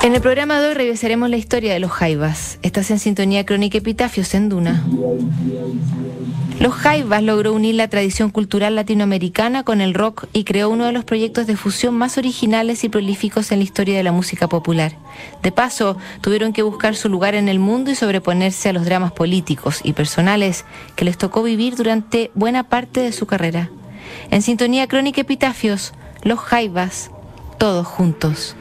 En el programa de hoy revisaremos la historia de los Jaivas. Estás en sintonía crónica Epitafios en Duna. Los Jaivas logró unir la tradición cultural latinoamericana con el rock y creó uno de los proyectos de fusión más originales y prolíficos en la historia de la música popular. De paso, tuvieron que buscar su lugar en el mundo y sobreponerse a los dramas políticos y personales que les tocó vivir durante buena parte de su carrera. En sintonía crónica Epitafios, los Jaivas, todos juntos.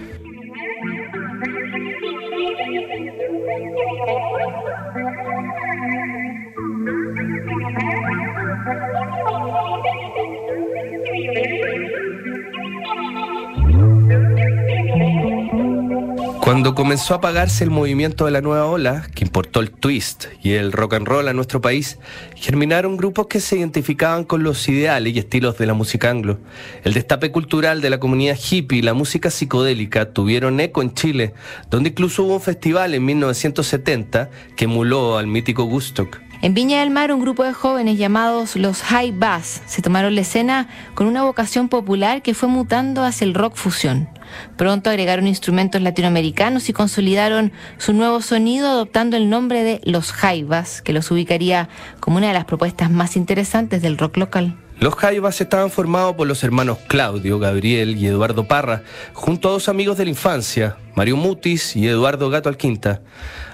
Cuando comenzó a apagarse el movimiento de la nueva ola, que importó el twist y el rock and roll a nuestro país, germinaron grupos que se identificaban con los ideales y estilos de la música anglo. El destape cultural de la comunidad hippie y la música psicodélica tuvieron eco en Chile, donde incluso hubo un festival en 1970 que emuló al mítico Woodstock. En Viña del Mar, un grupo de jóvenes llamados los High Bass se tomaron la escena con una vocación popular que fue mutando hacia el rock fusión. Pronto agregaron instrumentos latinoamericanos y consolidaron su nuevo sonido adoptando el nombre de los Jaivas, que los ubicaría como una de las propuestas más interesantes del rock local. Los Jaivas estaban formados por los hermanos Claudio, Gabriel y Eduardo Parra, junto a dos amigos de la infancia, Mario Mutis y Eduardo Gato Alquinta.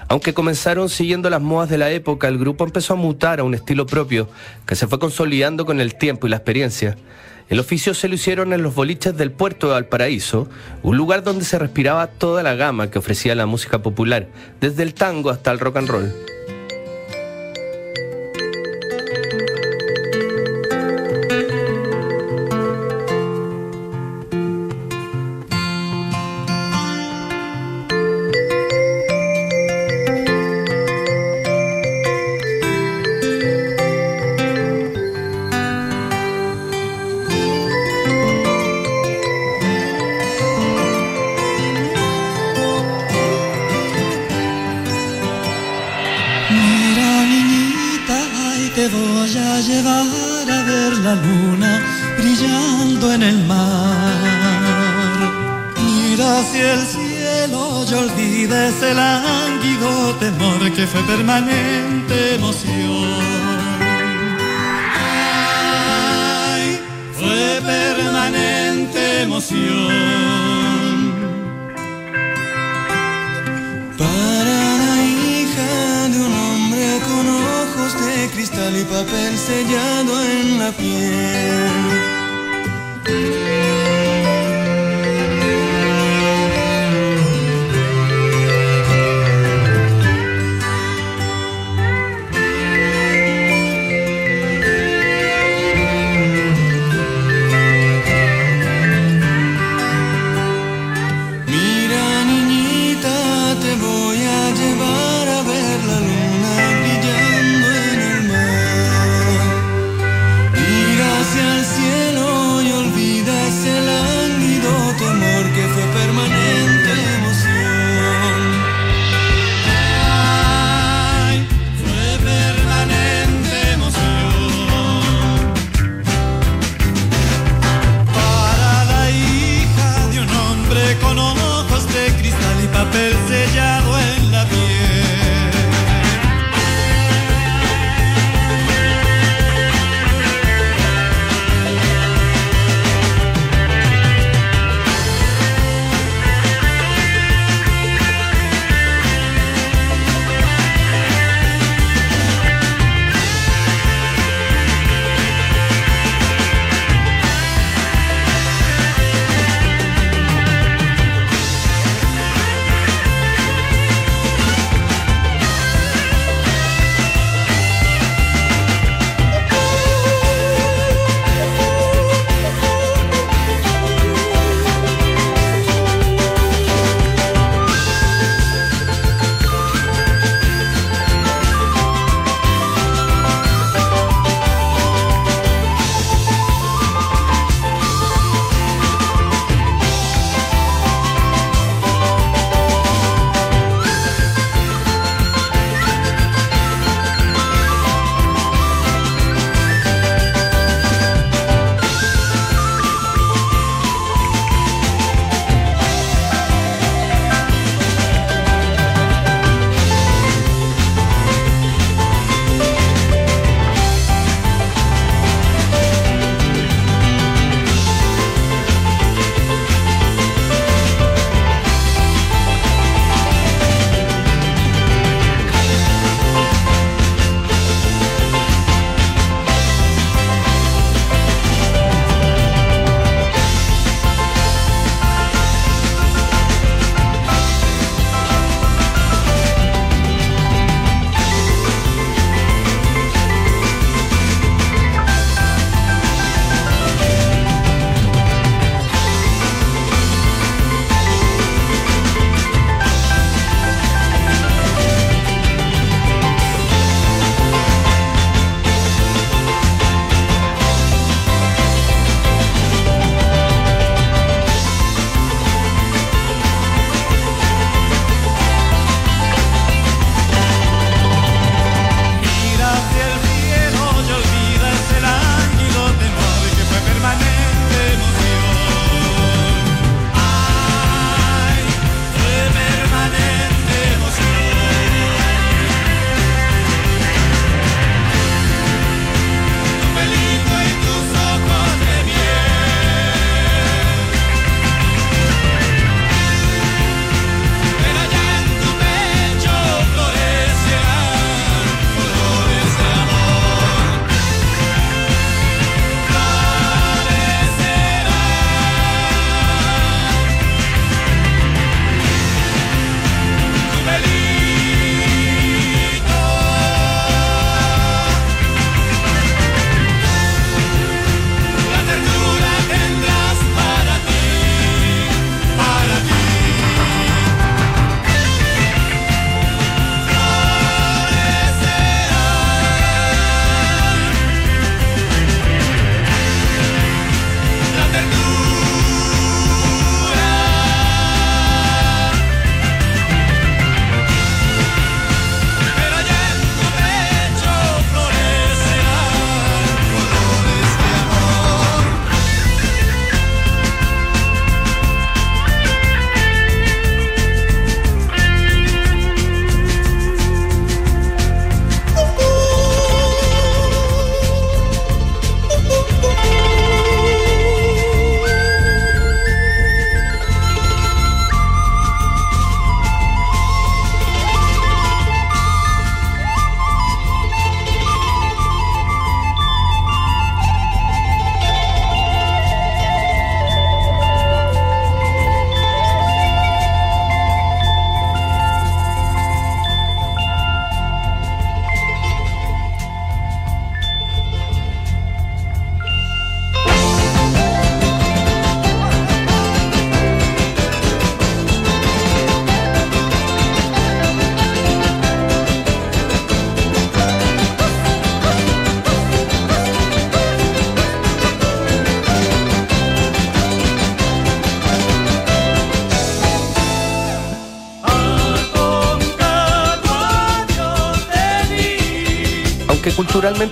Aunque comenzaron siguiendo las modas de la época, el grupo empezó a mutar a un estilo propio que se fue consolidando con el tiempo y la experiencia. El oficio se lo hicieron en los boliches del puerto de Valparaíso, un lugar donde se respiraba toda la gama que ofrecía la música popular, desde el tango hasta el rock and roll.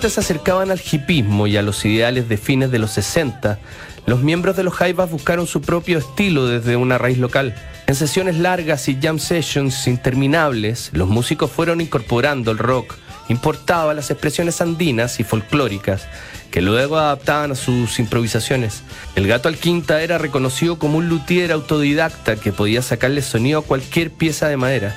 Se acercaban al hipismo y a los ideales de fines de los 60, los miembros de los Jaivas buscaron su propio estilo desde una raíz local. En sesiones largas y jam sessions interminables, los músicos fueron incorporando el rock, importaba las expresiones andinas y folclóricas, que luego adaptaban a sus improvisaciones. El gato Alquinta era reconocido como un luthier autodidacta que podía sacarle sonido a cualquier pieza de madera.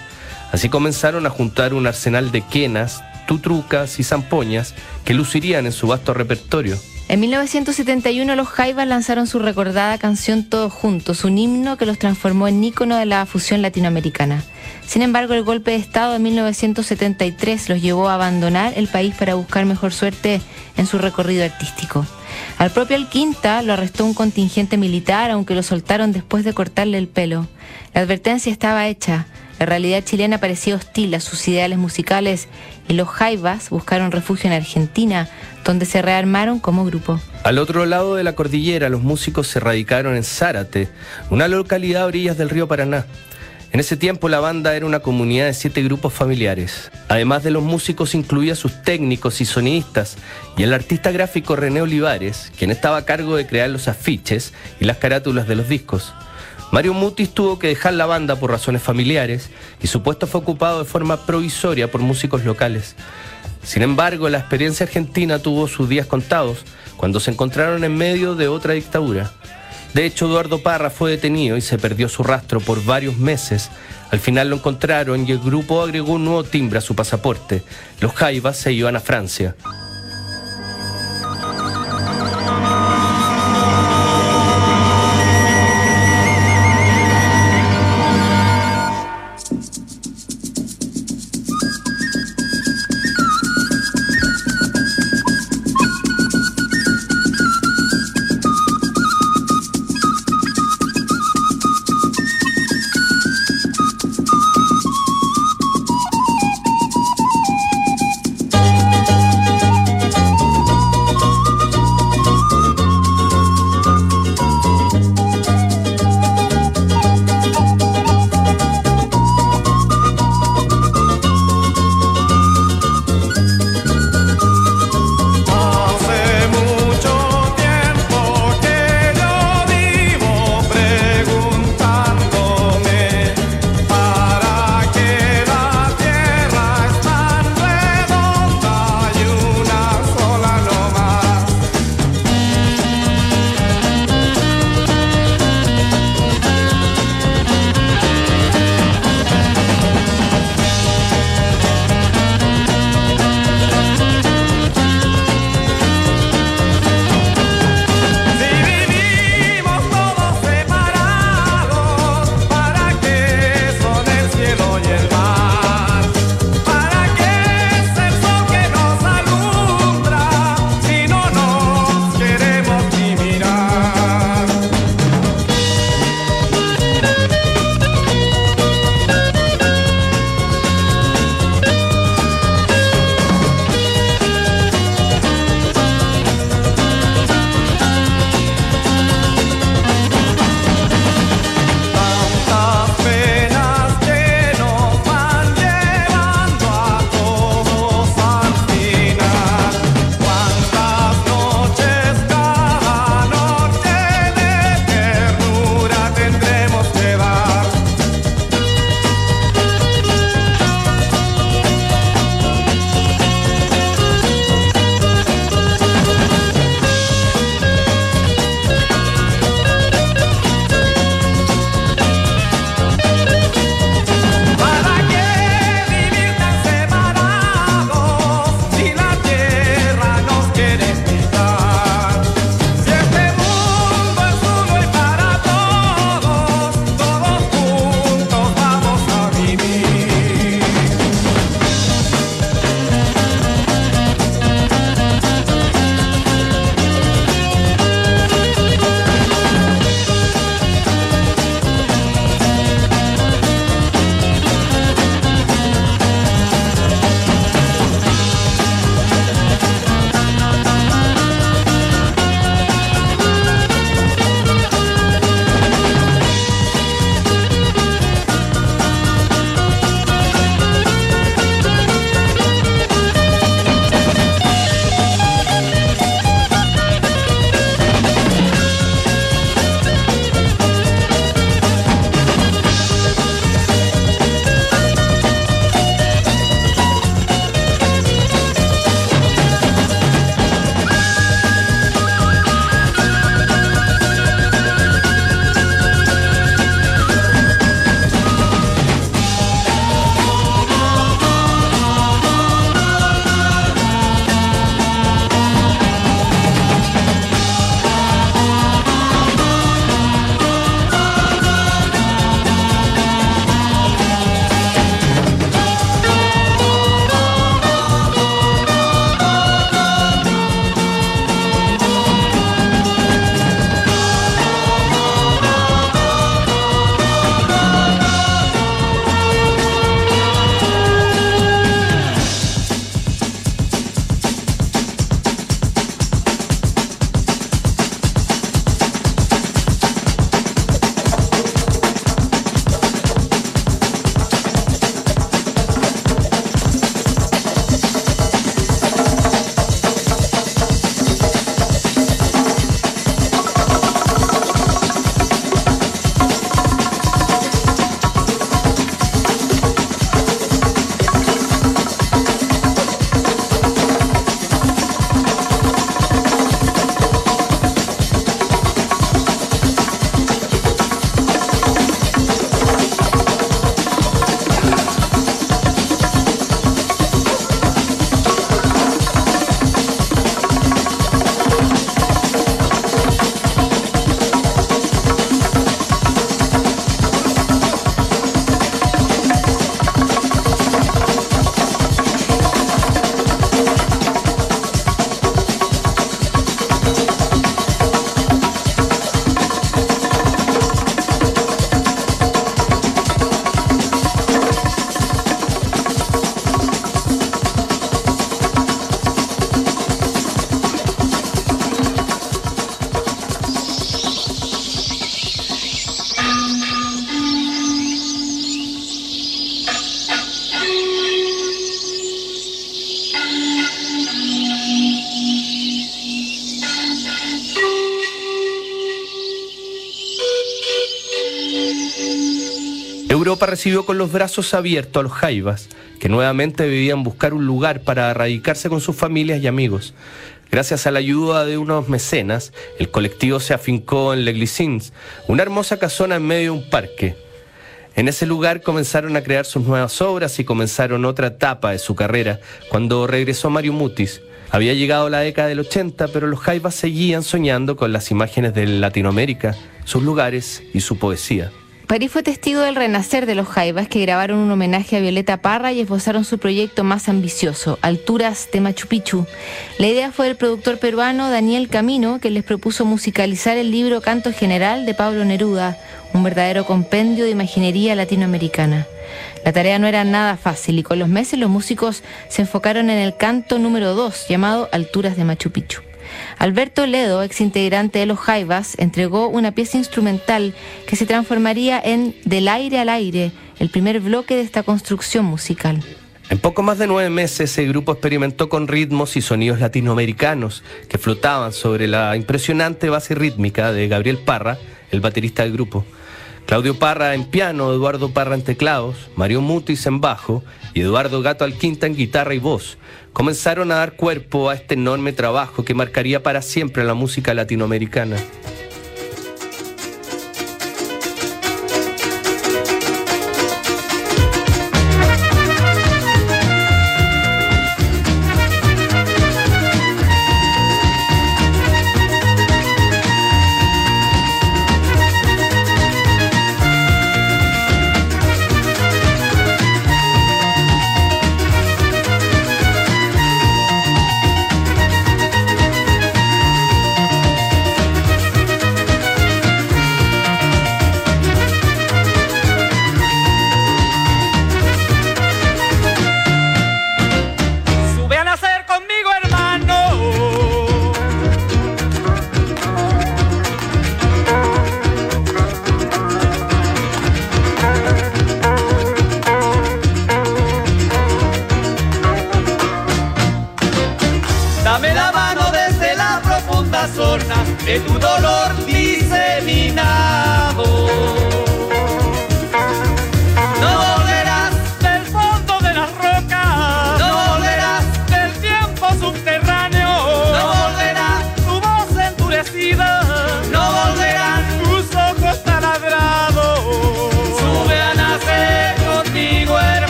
Así comenzaron a juntar un arsenal de quenas, tutrucas y zampoñas que lucirían en su vasto repertorio. En 1971 los Jaivas lanzaron su recordada canción Todos Juntos, un himno que los transformó en ícono de la fusión latinoamericana. Sin embargo, el golpe de Estado de 1973 los llevó a abandonar el país para buscar mejor suerte en su recorrido artístico. Al propio Alquinta lo arrestó un contingente militar, aunque lo soltaron después de cortarle el pelo. La advertencia estaba hecha. La realidad chilena parecía hostil a sus ideales musicales y los Jaivas buscaron refugio en Argentina, donde se rearmaron como grupo. Al otro lado de la cordillera, los músicos se radicaron en Zárate, una localidad a orillas del río Paraná. En ese tiempo la banda era una comunidad de siete grupos familiares. Además de los músicos incluía sus técnicos y sonidistas y el artista gráfico René Olivares, quien estaba a cargo de crear los afiches y las carátulas de los discos. Mario Mutis tuvo que dejar la banda por razones familiares y su puesto fue ocupado de forma provisoria por músicos locales. Sin embargo, la experiencia argentina tuvo sus días contados cuando se encontraron en medio de otra dictadura. De hecho, Eduardo Parra fue detenido y se perdió su rastro por varios meses. Al final lo encontraron y el grupo agregó un nuevo timbre a su pasaporte. Los Jaivas se iban a Francia. Europa recibió con los brazos abiertos a los jaivas, que nuevamente debían buscar un lugar para radicarse con sus familias y amigos. Gracias a la ayuda de unos mecenas, el colectivo se afincó en Leglisins, una hermosa casona en medio de un parque. En ese lugar comenzaron a crear sus nuevas obras y comenzaron otra etapa de su carrera, cuando regresó Mario Mutis. Había llegado la década del 80, pero los jaivas seguían soñando con las imágenes de Latinoamérica, sus lugares y su poesía. París fue testigo del renacer de los Jaivas que grabaron un homenaje a Violeta Parra y esbozaron su proyecto más ambicioso, Alturas de Machu Picchu. La idea fue del productor peruano Daniel Camino, que les propuso musicalizar el libro Canto General de Pablo Neruda, un verdadero compendio de imaginería latinoamericana. La tarea no era nada fácil y con los meses los músicos se enfocaron en el canto número 2, llamado Alturas de Machu Picchu. Alberto Ledo, ex integrante de los Jaivas, entregó una pieza instrumental que se transformaría en Del aire al aire, el primer bloque de esta construcción musical. En poco más de nueve meses, el grupo experimentó con ritmos y sonidos latinoamericanos que flotaban sobre la impresionante base rítmica de Gabriel Parra, el baterista del grupo. Claudio Parra en piano, Eduardo Parra en teclados, Mario Mutis en bajo y Eduardo Gato Alquinta en guitarra y voz, comenzaron a dar cuerpo a este enorme trabajo que marcaría para siempre la música latinoamericana.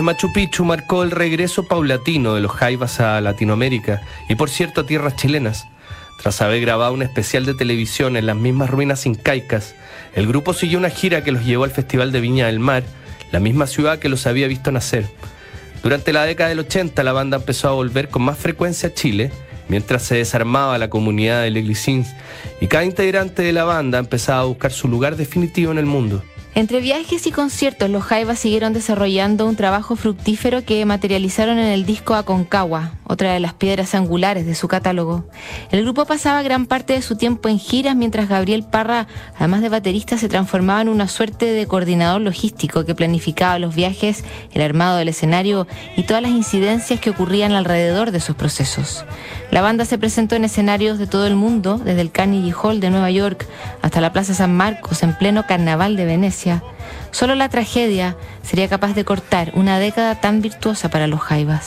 De Machu Picchu marcó el regreso paulatino de los jaivas a Latinoamérica y por cierto a tierras chilenas. Tras haber grabado un especial de televisión en las mismas ruinas incaicas, el grupo siguió una gira que los llevó al Festival de Viña del Mar, la misma ciudad que los había visto nacer. Durante la década del 80 la banda empezó a volver con más frecuencia a Chile, mientras se desarmaba la comunidad de Leglicins y cada integrante de la banda empezaba a buscar su lugar definitivo en el mundo. Entre viajes y conciertos, los Jaivas siguieron desarrollando un trabajo fructífero que materializaron en el disco Aconcagua, otra de las piedras angulares de su catálogo. El grupo pasaba gran parte de su tiempo en giras mientras Gabriel Parra, además de baterista, se transformaba en una suerte de coordinador logístico que planificaba los viajes, el armado del escenario y todas las incidencias que ocurrían alrededor de esos procesos. La banda se presentó en escenarios de todo el mundo, desde el Carnegie Hall de Nueva York hasta la Plaza San Marcos en pleno carnaval de Venecia. Solo la tragedia sería capaz de cortar una década tan virtuosa para los Jaivas.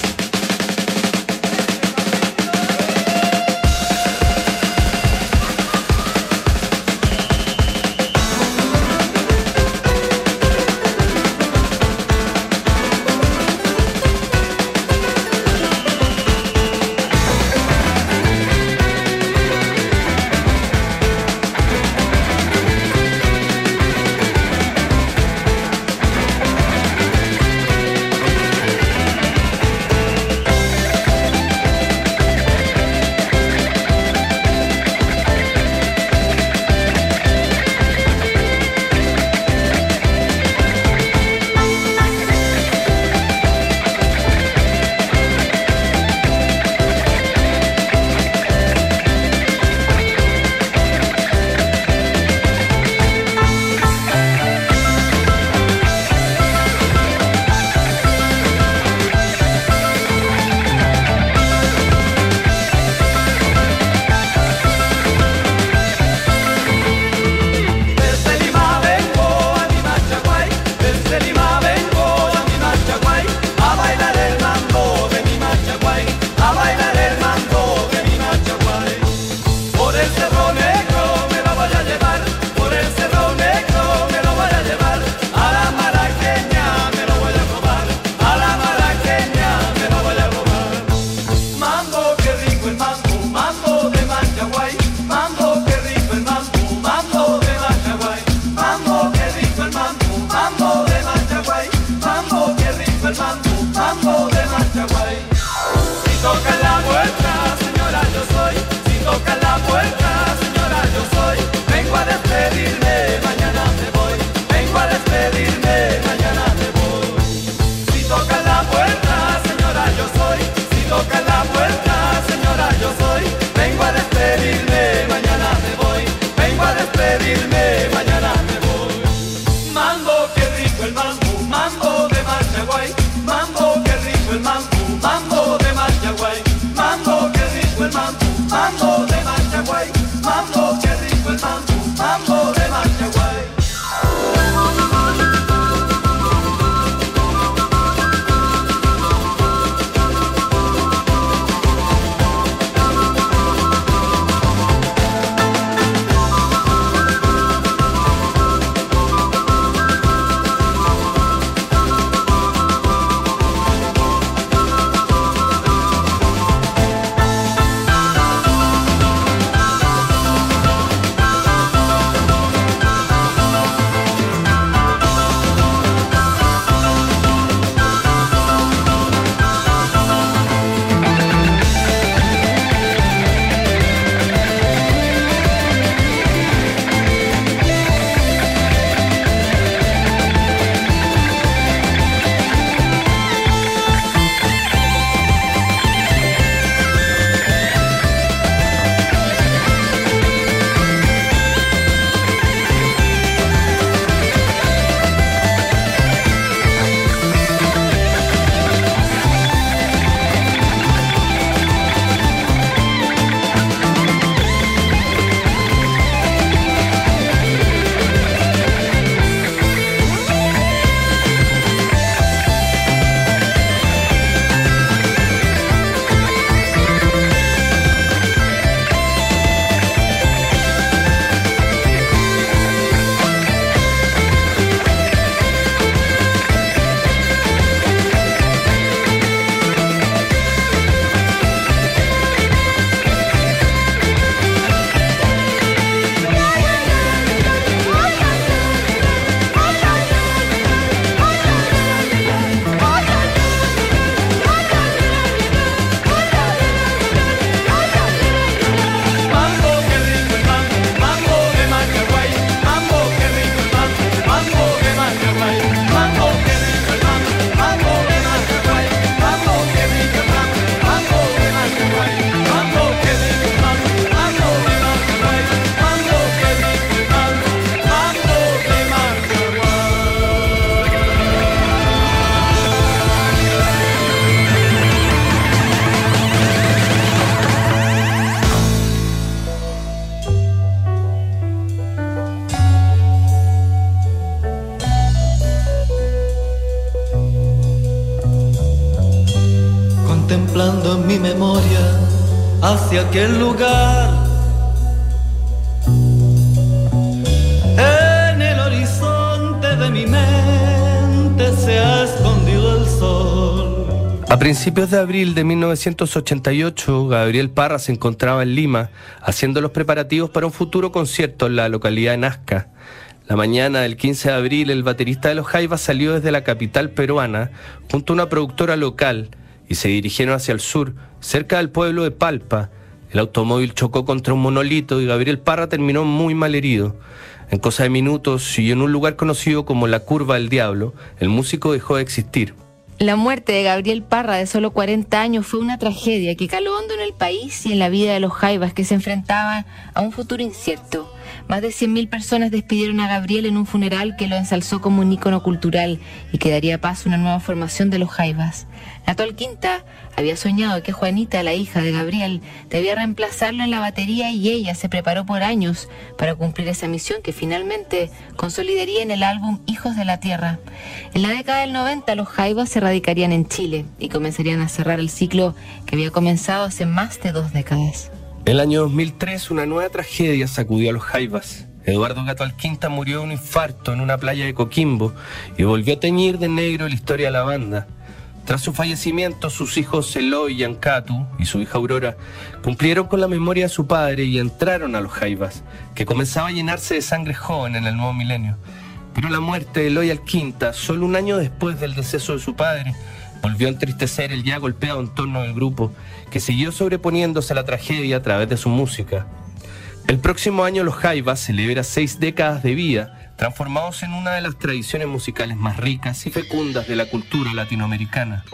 Principios de abril de 1988, Gabriel Parra se encontraba en Lima haciendo los preparativos para un futuro concierto en la localidad de Nazca. La mañana del 15 de abril, el baterista de los Jaivas salió desde la capital peruana junto a una productora local y se dirigieron hacia el sur, cerca del pueblo de Palpa. El automóvil chocó contra un monolito y Gabriel Parra terminó muy mal herido. En cosa de minutos y en un lugar conocido como la Curva del Diablo, el músico dejó de existir. La muerte de Gabriel Parra, de solo 40 años, fue una tragedia que caló hondo en el país y en la vida de los Jaivas que se enfrentaban a un futuro incierto. Más de 100.000 personas despidieron a Gabriel en un funeral que lo ensalzó como un ícono cultural y que daría paso a una nueva formación de los Jaivas. Natol Quinta había soñado que Juanita, la hija de Gabriel, debía reemplazarlo en la batería y ella se preparó por años para cumplir esa misión que finalmente consolidaría en el álbum Hijos de la Tierra. En la década del 90 los Jaivas se radicarían en Chile y comenzarían a cerrar el ciclo que había comenzado hace más de dos décadas. El año 2003 una nueva tragedia sacudió a los Jaivas. Eduardo Gato Alquinta murió de un infarto en una playa de Coquimbo y volvió a teñir de negro la historia de la banda. Tras su fallecimiento, sus hijos Eloy y Ancatu y su hija Aurora cumplieron con la memoria de su padre y entraron a los Jaivas, que comenzaba a llenarse de sangre joven en el nuevo milenio. Pero la muerte de Eloy Alquinta, solo un año después del deceso de su padre, volvió a entristecer el ya golpeado entorno del grupo, que siguió sobreponiéndose a la tragedia a través de su música. El próximo año los Jaivas celebra seis décadas de vida, transformados en una de las tradiciones musicales más ricas y fecundas de la cultura latinoamericana.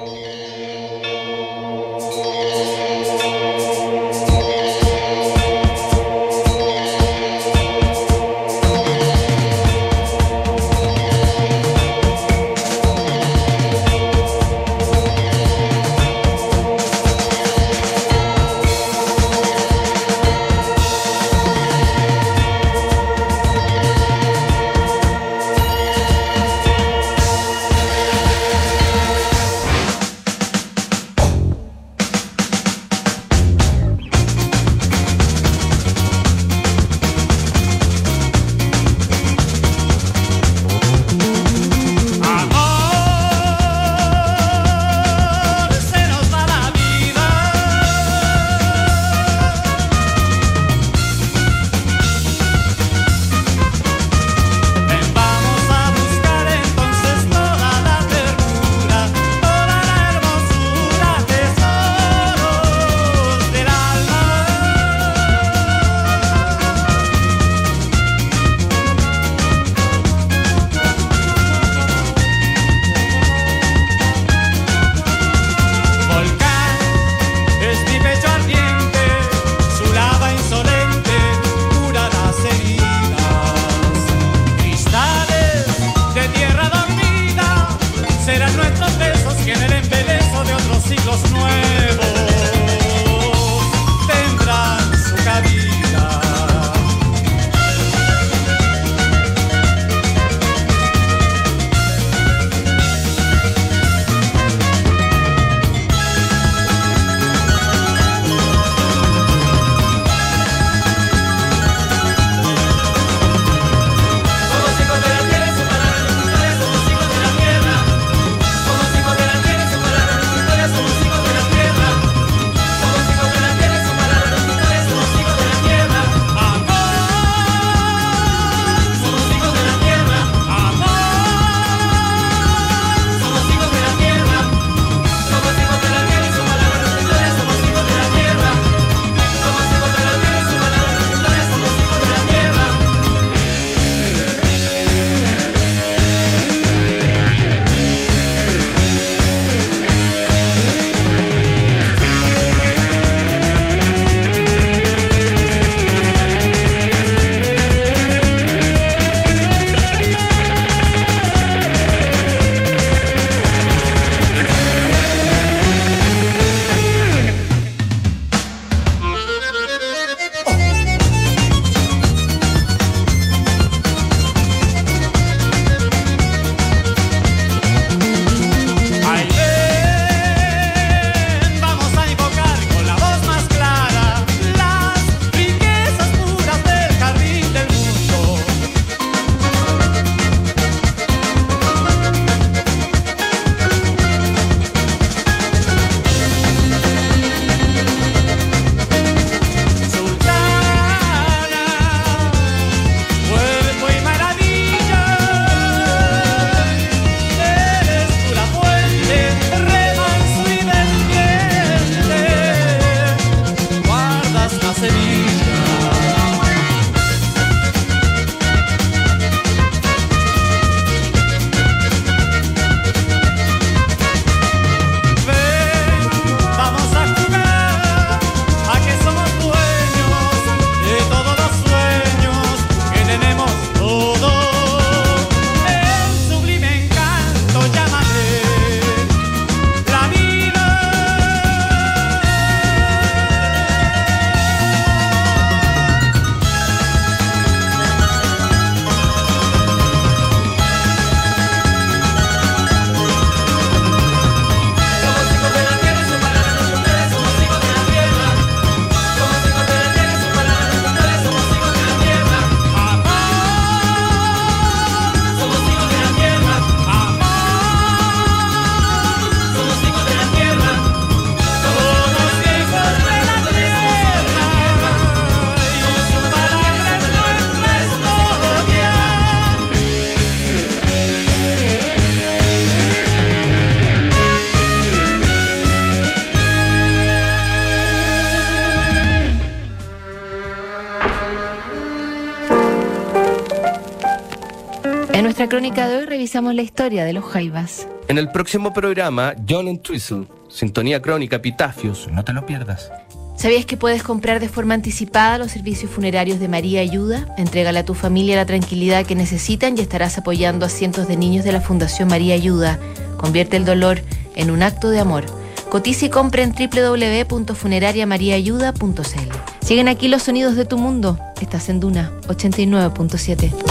Nuestra crónica de hoy revisamos la historia de los jaivas. En el próximo programa, John Entwistle, Sintonía Crónica, Epitafios, no te lo pierdas. ¿Sabías que puedes comprar de forma anticipada los servicios funerarios de María Ayuda? Entrégale a tu familia la tranquilidad que necesitan y estarás apoyando a cientos de niños de la Fundación María Ayuda. Convierte el dolor en un acto de amor. Cotiza y compra en www.funerariamariaayuda.cl. Siguen aquí los sonidos de tu mundo. Estás en Duna 89.7.